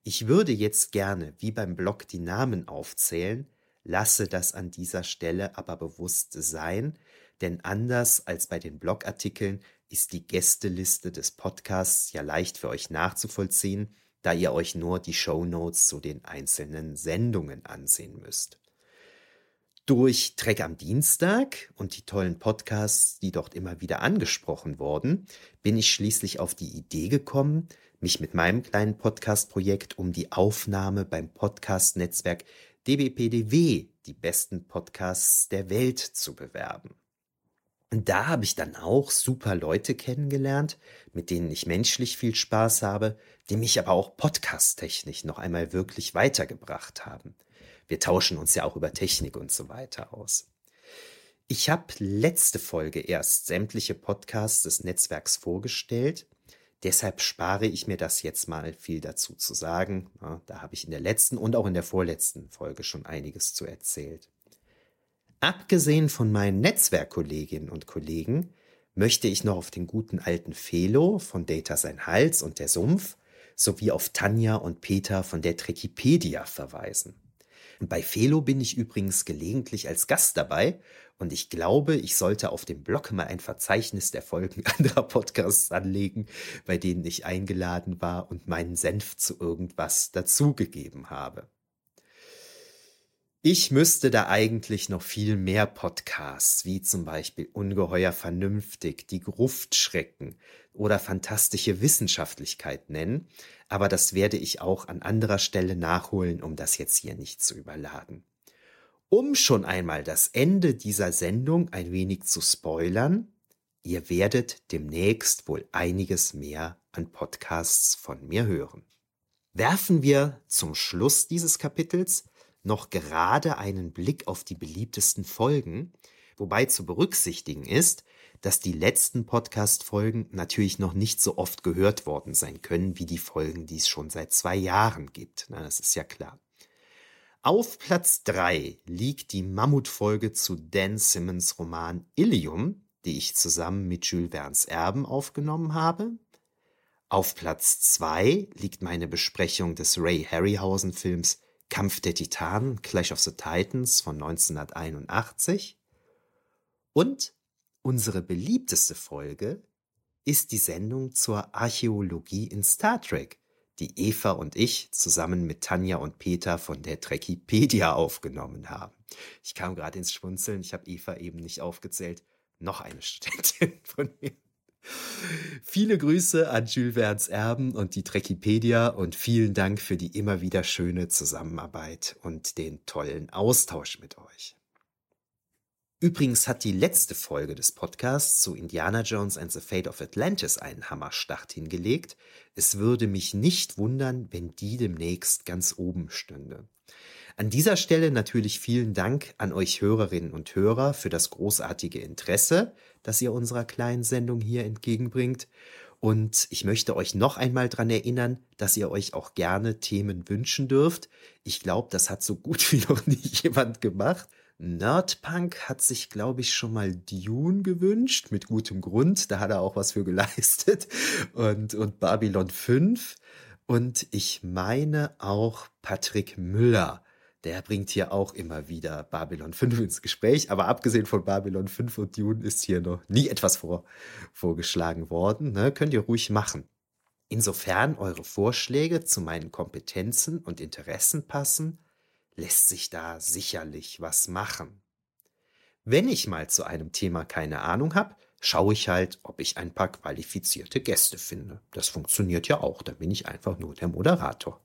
Ich würde jetzt gerne, wie beim Blog, die Namen aufzählen, lasse das an dieser Stelle aber bewusst sein, denn anders als bei den Blogartikeln ist die Gästeliste des Podcasts ja leicht für euch nachzuvollziehen, da ihr euch nur die Show Notes zu den einzelnen Sendungen ansehen müsst. Durch Trek am Dienstag und die tollen Podcasts, die dort immer wieder angesprochen wurden, bin ich schließlich auf die Idee gekommen, mich mit meinem kleinen Podcast-Projekt um die Aufnahme beim Podcast-Netzwerk DBPDW, die besten Podcasts der Welt, zu bewerben. Und da habe ich dann auch super Leute kennengelernt, mit denen ich menschlich viel Spaß habe, die mich aber auch podcast-technisch noch einmal wirklich weitergebracht haben. Wir tauschen uns ja auch über Technik und so weiter aus. Ich habe letzte Folge erst sämtliche Podcasts des Netzwerks vorgestellt. Deshalb spare ich mir das jetzt mal viel dazu zu sagen. Da habe ich in der letzten und auch in der vorletzten Folge schon einiges zu erzählt. Abgesehen von meinen Netzwerkkolleginnen und Kollegen möchte ich noch auf den guten alten Felo von Data sein Hals und der Sumpf sowie auf Tanja und Peter von der Trekipedia verweisen. Bei Felo bin ich übrigens gelegentlich als Gast dabei und ich glaube, ich sollte auf dem Blog mal ein Verzeichnis der Folgen anderer Podcasts anlegen, bei denen ich eingeladen war und meinen Senf zu irgendwas dazugegeben habe. Ich müsste da eigentlich noch viel mehr Podcasts, wie zum Beispiel Ungeheuer Vernünftig, Die Gruftschrecken oder Fantastische Wissenschaftlichkeit nennen, aber das werde ich auch an anderer Stelle nachholen, um das jetzt hier nicht zu überladen. Um schon einmal das Ende dieser Sendung ein wenig zu spoilern, ihr werdet demnächst wohl einiges mehr an Podcasts von mir hören. Werfen wir zum Schluss dieses Kapitels noch gerade einen Blick auf die beliebtesten Folgen, wobei zu berücksichtigen ist, dass die letzten Podcast-Folgen natürlich noch nicht so oft gehört worden sein können wie die Folgen, die es schon seit zwei Jahren gibt. Na, das ist ja klar. Auf Platz drei liegt die Mammutfolge zu Dan Simmons Roman Ilium, die ich zusammen mit Jules Verne's Erben aufgenommen habe. Auf Platz zwei liegt meine Besprechung des Ray Harryhausen Films Kampf der Titanen, Clash of the Titans von 1981. Und unsere beliebteste Folge ist die Sendung zur Archäologie in Star Trek, die Eva und ich zusammen mit Tanja und Peter von der Trekipedia aufgenommen haben. Ich kam gerade ins Schwunzeln, ich habe Eva eben nicht aufgezählt. Noch eine Studentin von mir. Viele Grüße an Jules Verne's Erben und die Trekipedia und vielen Dank für die immer wieder schöne Zusammenarbeit und den tollen Austausch mit euch. Übrigens hat die letzte Folge des Podcasts zu Indiana Jones and the Fate of Atlantis einen Hammerstart hingelegt. Es würde mich nicht wundern, wenn die demnächst ganz oben stünde. An dieser Stelle natürlich vielen Dank an euch Hörerinnen und Hörer für das großartige Interesse, das ihr unserer kleinen Sendung hier entgegenbringt. Und ich möchte euch noch einmal daran erinnern, dass ihr euch auch gerne Themen wünschen dürft. Ich glaube, das hat so gut wie noch nie jemand gemacht. Nerdpunk hat sich, glaube ich, schon mal Dune gewünscht, mit gutem Grund. Da hat er auch was für geleistet. Und, und Babylon 5. Und ich meine auch Patrick Müller. Der bringt hier auch immer wieder Babylon 5 ins Gespräch. Aber abgesehen von Babylon 5 und Dune ist hier noch nie etwas vor, vorgeschlagen worden. Ne? Könnt ihr ruhig machen. Insofern eure Vorschläge zu meinen Kompetenzen und Interessen passen, lässt sich da sicherlich was machen. Wenn ich mal zu einem Thema keine Ahnung habe, schaue ich halt, ob ich ein paar qualifizierte Gäste finde. Das funktioniert ja auch, da bin ich einfach nur der Moderator.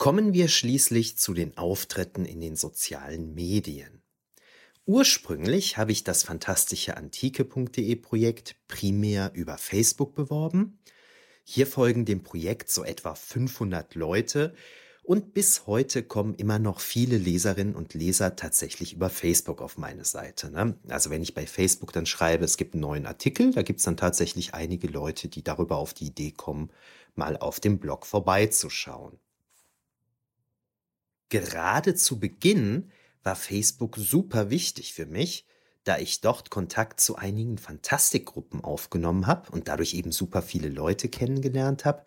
Kommen wir schließlich zu den Auftritten in den sozialen Medien. Ursprünglich habe ich das fantastische antike.de Projekt primär über Facebook beworben. Hier folgen dem Projekt so etwa 500 Leute, und bis heute kommen immer noch viele Leserinnen und Leser tatsächlich über Facebook auf meine Seite. Ne? Also wenn ich bei Facebook dann schreibe, es gibt einen neuen Artikel, da gibt es dann tatsächlich einige Leute, die darüber auf die Idee kommen, mal auf dem Blog vorbeizuschauen. Gerade zu Beginn war Facebook super wichtig für mich, da ich dort Kontakt zu einigen Fantastikgruppen aufgenommen habe und dadurch eben super viele Leute kennengelernt habe.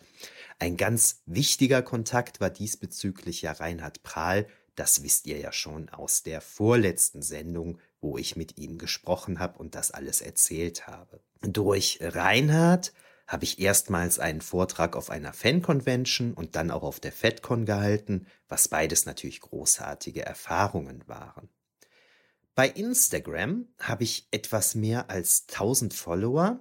Ein ganz wichtiger Kontakt war diesbezüglich ja Reinhard Prahl, das wisst ihr ja schon aus der vorletzten Sendung, wo ich mit ihm gesprochen habe und das alles erzählt habe. Durch Reinhard habe ich erstmals einen Vortrag auf einer Fan-Convention und dann auch auf der FedCon gehalten, was beides natürlich großartige Erfahrungen waren. Bei Instagram habe ich etwas mehr als 1000 Follower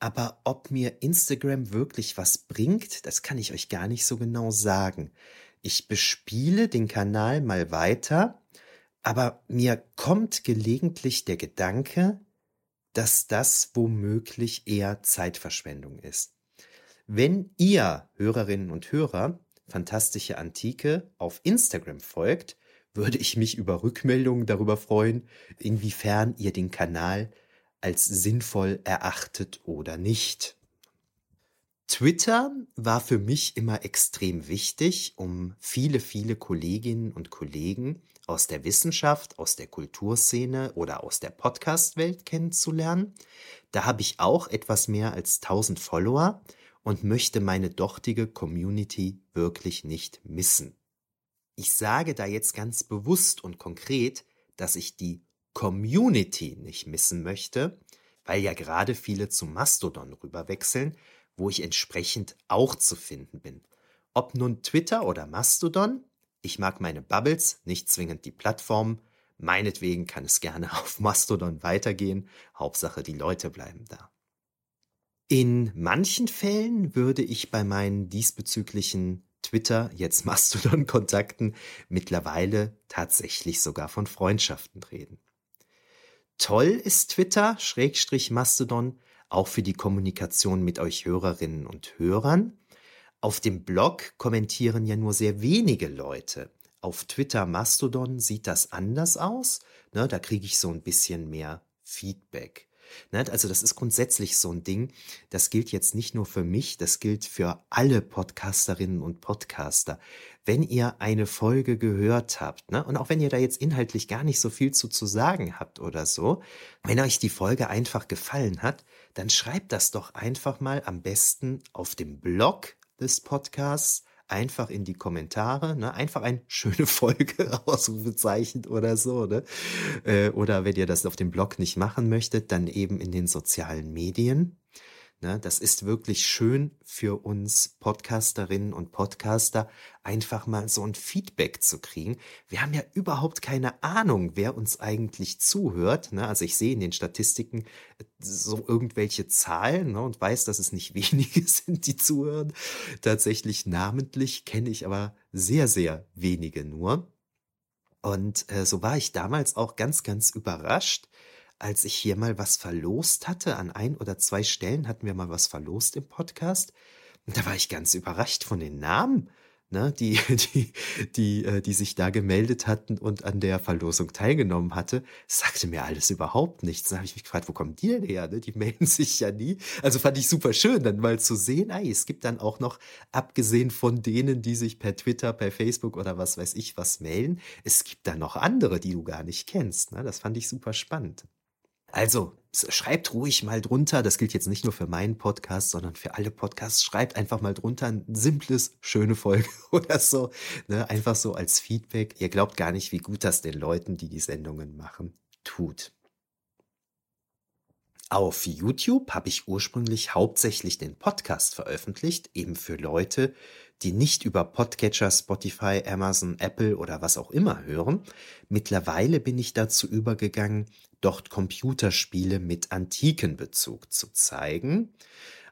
aber ob mir Instagram wirklich was bringt, das kann ich euch gar nicht so genau sagen. Ich bespiele den Kanal mal weiter, aber mir kommt gelegentlich der Gedanke, dass das womöglich eher Zeitverschwendung ist. Wenn ihr Hörerinnen und Hörer Fantastische Antike auf Instagram folgt, würde ich mich über Rückmeldungen darüber freuen, inwiefern ihr den Kanal als sinnvoll erachtet oder nicht. Twitter war für mich immer extrem wichtig, um viele, viele Kolleginnen und Kollegen aus der Wissenschaft, aus der Kulturszene oder aus der Podcast-Welt kennenzulernen. Da habe ich auch etwas mehr als 1000 Follower und möchte meine dortige Community wirklich nicht missen. Ich sage da jetzt ganz bewusst und konkret, dass ich die Community nicht missen möchte, weil ja gerade viele zu Mastodon rüberwechseln, wo ich entsprechend auch zu finden bin. Ob nun Twitter oder Mastodon, ich mag meine Bubbles, nicht zwingend die Plattform. Meinetwegen kann es gerne auf Mastodon weitergehen. Hauptsache, die Leute bleiben da. In manchen Fällen würde ich bei meinen diesbezüglichen Twitter, jetzt Mastodon-Kontakten mittlerweile tatsächlich sogar von Freundschaften reden. Toll ist Twitter, Schrägstrich Mastodon, auch für die Kommunikation mit euch Hörerinnen und Hörern. Auf dem Blog kommentieren ja nur sehr wenige Leute. Auf Twitter Mastodon sieht das anders aus. Ne, da kriege ich so ein bisschen mehr Feedback. Ne? Also das ist grundsätzlich so ein Ding. Das gilt jetzt nicht nur für mich, das gilt für alle Podcasterinnen und Podcaster. Wenn ihr eine Folge gehört habt, ne? und auch wenn ihr da jetzt inhaltlich gar nicht so viel zu, zu sagen habt oder so, wenn euch die Folge einfach gefallen hat, dann schreibt das doch einfach mal am besten auf dem Blog des Podcasts einfach in die Kommentare, ne? einfach ein schöne Folge, Ausrufezeichen oder so, ne? Äh, oder wenn ihr das auf dem Blog nicht machen möchtet, dann eben in den sozialen Medien. Ne, das ist wirklich schön für uns Podcasterinnen und Podcaster, einfach mal so ein Feedback zu kriegen. Wir haben ja überhaupt keine Ahnung, wer uns eigentlich zuhört. Ne? Also ich sehe in den Statistiken äh, so irgendwelche Zahlen ne, und weiß, dass es nicht wenige sind, die zuhören. Tatsächlich namentlich kenne ich aber sehr, sehr wenige nur. Und äh, so war ich damals auch ganz, ganz überrascht, als ich hier mal was verlost hatte. An ein oder zwei Stellen hatten wir mal was verlost im Podcast. Und da war ich ganz überrascht von den Namen ne, die, die, die, äh, die sich da gemeldet hatten und an der Verlosung teilgenommen hatte, sagte mir alles überhaupt nichts. Dann habe ich mich gefragt, wo kommen die denn her? Ne? Die melden sich ja nie. Also fand ich super schön, dann mal zu sehen, ey, es gibt dann auch noch, abgesehen von denen, die sich per Twitter, per Facebook oder was weiß ich was melden, es gibt da noch andere, die du gar nicht kennst. Ne? Das fand ich super spannend. Also schreibt ruhig mal drunter, das gilt jetzt nicht nur für meinen Podcast, sondern für alle Podcasts, schreibt einfach mal drunter ein simples, schöne Folge oder so, ne? einfach so als Feedback. Ihr glaubt gar nicht, wie gut das den Leuten, die die Sendungen machen, tut. Auf YouTube habe ich ursprünglich hauptsächlich den Podcast veröffentlicht, eben für Leute, die nicht über Podcatcher, Spotify, Amazon, Apple oder was auch immer hören. Mittlerweile bin ich dazu übergegangen, dort Computerspiele mit antiken Bezug zu zeigen.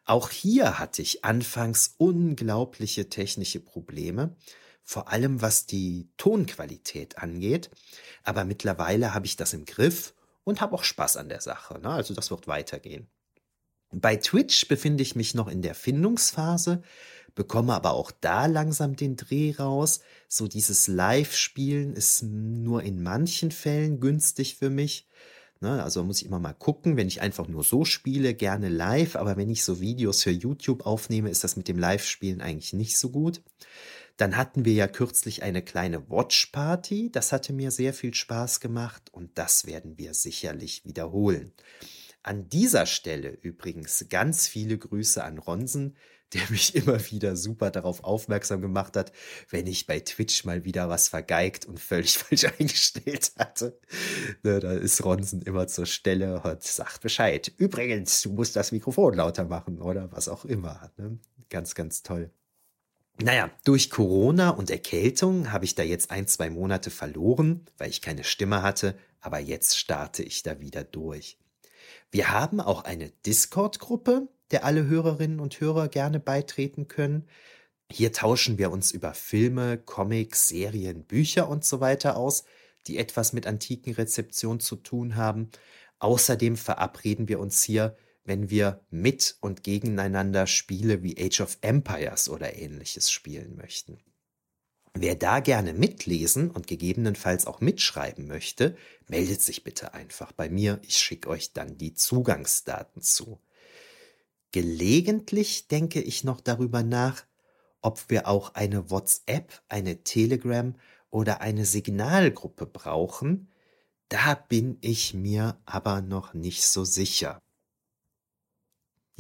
Auch hier hatte ich anfangs unglaubliche technische Probleme, vor allem was die Tonqualität angeht, aber mittlerweile habe ich das im Griff und habe auch Spaß an der Sache. Ne? Also das wird weitergehen. Bei Twitch befinde ich mich noch in der Findungsphase, bekomme aber auch da langsam den Dreh raus. So dieses Live-Spielen ist nur in manchen Fällen günstig für mich. Ne, also muss ich immer mal gucken, wenn ich einfach nur so spiele, gerne live, aber wenn ich so Videos für YouTube aufnehme, ist das mit dem Live-Spielen eigentlich nicht so gut. Dann hatten wir ja kürzlich eine kleine Watch-Party, das hatte mir sehr viel Spaß gemacht und das werden wir sicherlich wiederholen. An dieser Stelle übrigens ganz viele Grüße an Ronsen, der mich immer wieder super darauf aufmerksam gemacht hat, wenn ich bei Twitch mal wieder was vergeigt und völlig falsch eingestellt hatte. Ne, da ist Ronsen immer zur Stelle und sagt Bescheid. Übrigens, du musst das Mikrofon lauter machen oder was auch immer. Ne? Ganz, ganz toll. Naja, durch Corona und Erkältung habe ich da jetzt ein, zwei Monate verloren, weil ich keine Stimme hatte, aber jetzt starte ich da wieder durch. Wir haben auch eine Discord-Gruppe, der alle Hörerinnen und Hörer gerne beitreten können. Hier tauschen wir uns über Filme, Comics, Serien, Bücher und so weiter aus, die etwas mit antiken Rezeption zu tun haben. Außerdem verabreden wir uns hier, wenn wir mit und gegeneinander Spiele wie Age of Empires oder ähnliches spielen möchten. Wer da gerne mitlesen und gegebenenfalls auch mitschreiben möchte, meldet sich bitte einfach bei mir. Ich schicke euch dann die Zugangsdaten zu. Gelegentlich denke ich noch darüber nach, ob wir auch eine WhatsApp, eine Telegram oder eine Signalgruppe brauchen. Da bin ich mir aber noch nicht so sicher.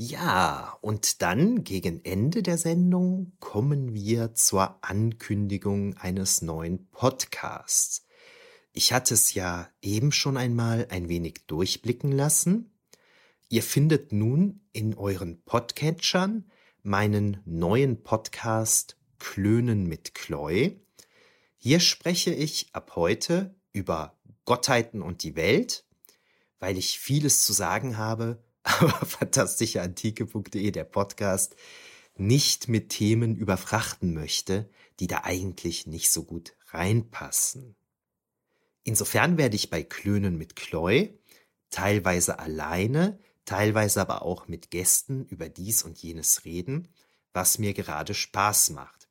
Ja, und dann gegen Ende der Sendung kommen wir zur Ankündigung eines neuen Podcasts. Ich hatte es ja eben schon einmal ein wenig durchblicken lassen. Ihr findet nun in euren Podcatchern meinen neuen Podcast Klönen mit Kloi. Hier spreche ich ab heute über Gottheiten und die Welt, weil ich vieles zu sagen habe, aber fantastischeantike.de, der Podcast, nicht mit Themen überfrachten möchte, die da eigentlich nicht so gut reinpassen. Insofern werde ich bei Klönen mit Kloi teilweise alleine, teilweise aber auch mit Gästen über dies und jenes reden, was mir gerade Spaß macht.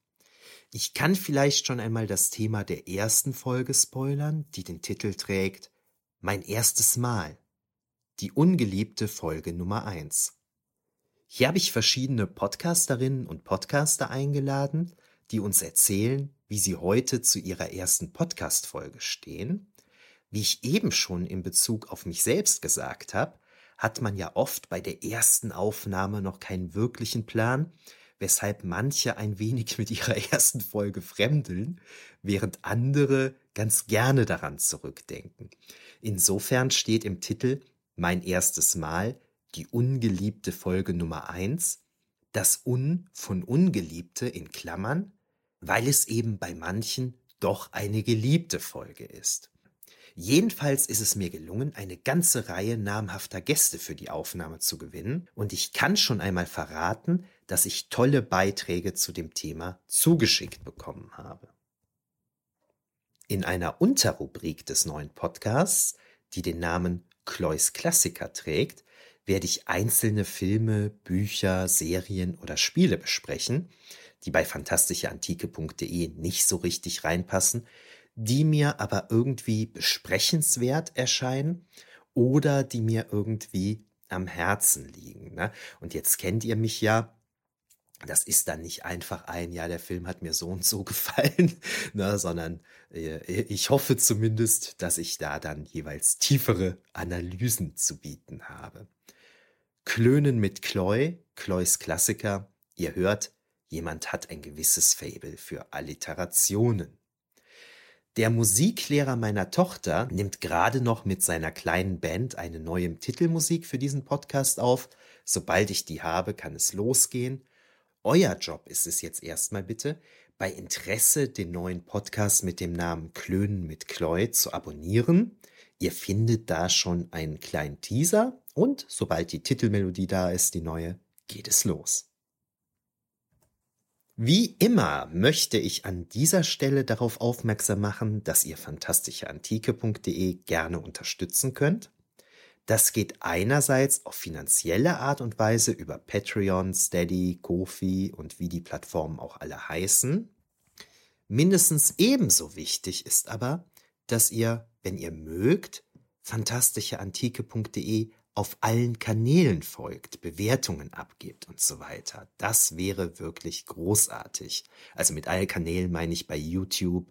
Ich kann vielleicht schon einmal das Thema der ersten Folge spoilern, die den Titel trägt Mein erstes Mal. Die ungeliebte Folge Nummer eins. Hier habe ich verschiedene Podcasterinnen und Podcaster eingeladen, die uns erzählen, wie sie heute zu ihrer ersten Podcast-Folge stehen. Wie ich eben schon in Bezug auf mich selbst gesagt habe, hat man ja oft bei der ersten Aufnahme noch keinen wirklichen Plan, weshalb manche ein wenig mit ihrer ersten Folge fremdeln, während andere ganz gerne daran zurückdenken. Insofern steht im Titel Mein erstes Mal die ungeliebte Folge Nummer eins, das Un von Ungeliebte in Klammern, weil es eben bei manchen doch eine geliebte Folge ist. Jedenfalls ist es mir gelungen, eine ganze Reihe namhafter Gäste für die Aufnahme zu gewinnen und ich kann schon einmal verraten, dass ich tolle Beiträge zu dem Thema zugeschickt bekommen habe. In einer Unterrubrik des neuen Podcasts, die den Namen Klois Klassiker trägt, werde ich einzelne Filme, Bücher, Serien oder Spiele besprechen, die bei fantastischeantike.de nicht so richtig reinpassen, die mir aber irgendwie besprechenswert erscheinen oder die mir irgendwie am Herzen liegen. Ne? Und jetzt kennt ihr mich ja, das ist dann nicht einfach ein, ja, der Film hat mir so und so gefallen, ne, sondern äh, ich hoffe zumindest, dass ich da dann jeweils tiefere Analysen zu bieten habe. Klönen mit Kloy, Kloys Klassiker, ihr hört, jemand hat ein gewisses Fable für Alliterationen. Der Musiklehrer meiner Tochter nimmt gerade noch mit seiner kleinen Band eine neue Titelmusik für diesen Podcast auf. Sobald ich die habe, kann es losgehen. Euer Job ist es jetzt erstmal bitte, bei Interesse den neuen Podcast mit dem Namen Klönen mit Kloy zu abonnieren. Ihr findet da schon einen kleinen Teaser und sobald die Titelmelodie da ist, die neue, geht es los. Wie immer möchte ich an dieser Stelle darauf aufmerksam machen, dass ihr fantastischeantike.de gerne unterstützen könnt. Das geht einerseits auf finanzielle Art und Weise über Patreon, Steady, Kofi und wie die Plattformen auch alle heißen. Mindestens ebenso wichtig ist aber, dass ihr, wenn ihr mögt, fantastischeantike.de auf allen Kanälen folgt, Bewertungen abgibt und so weiter. Das wäre wirklich großartig. Also mit allen Kanälen meine ich bei YouTube,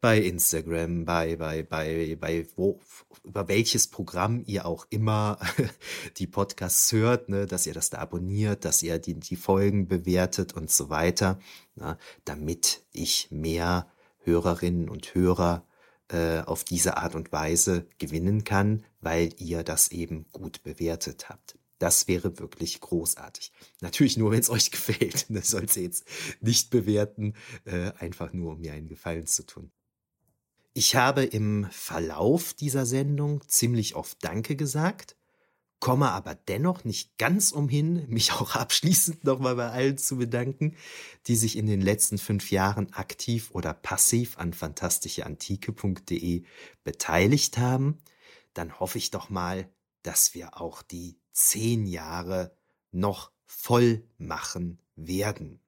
bei Instagram, bei, bei, bei, bei wo, über welches Programm ihr auch immer die Podcasts hört, ne, dass ihr das da abonniert, dass ihr die, die Folgen bewertet und so weiter, na, damit ich mehr Hörerinnen und Hörer äh, auf diese Art und Weise gewinnen kann, weil ihr das eben gut bewertet habt. Das wäre wirklich großartig. Natürlich nur, wenn es euch gefällt. Das sollt ihr jetzt nicht bewerten, äh, einfach nur, um mir einen Gefallen zu tun. Ich habe im Verlauf dieser Sendung ziemlich oft Danke gesagt komme aber dennoch nicht ganz umhin, mich auch abschließend nochmal bei allen zu bedanken, die sich in den letzten fünf Jahren aktiv oder passiv an fantastischeantike.de beteiligt haben. Dann hoffe ich doch mal, dass wir auch die zehn Jahre noch voll machen werden.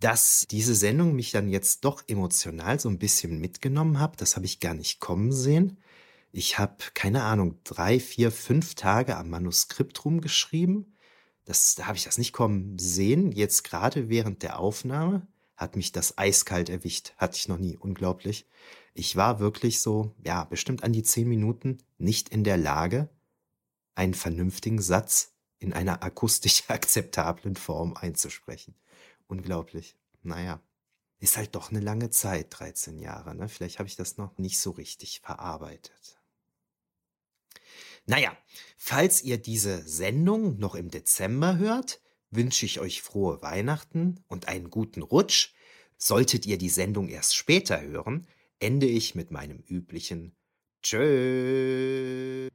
Dass diese Sendung mich dann jetzt doch emotional so ein bisschen mitgenommen hat, das habe ich gar nicht kommen sehen. Ich habe, keine Ahnung, drei, vier, fünf Tage am Manuskript rumgeschrieben. Das, da habe ich das nicht kommen sehen. Jetzt gerade während der Aufnahme hat mich das eiskalt erwischt. Hatte ich noch nie. Unglaublich. Ich war wirklich so, ja, bestimmt an die zehn Minuten nicht in der Lage, einen vernünftigen Satz in einer akustisch akzeptablen Form einzusprechen. Unglaublich. Naja, ist halt doch eine lange Zeit, 13 Jahre. Ne? Vielleicht habe ich das noch nicht so richtig verarbeitet. Naja, falls ihr diese Sendung noch im Dezember hört, wünsche ich euch frohe Weihnachten und einen guten Rutsch. Solltet ihr die Sendung erst später hören, ende ich mit meinem üblichen Tschö.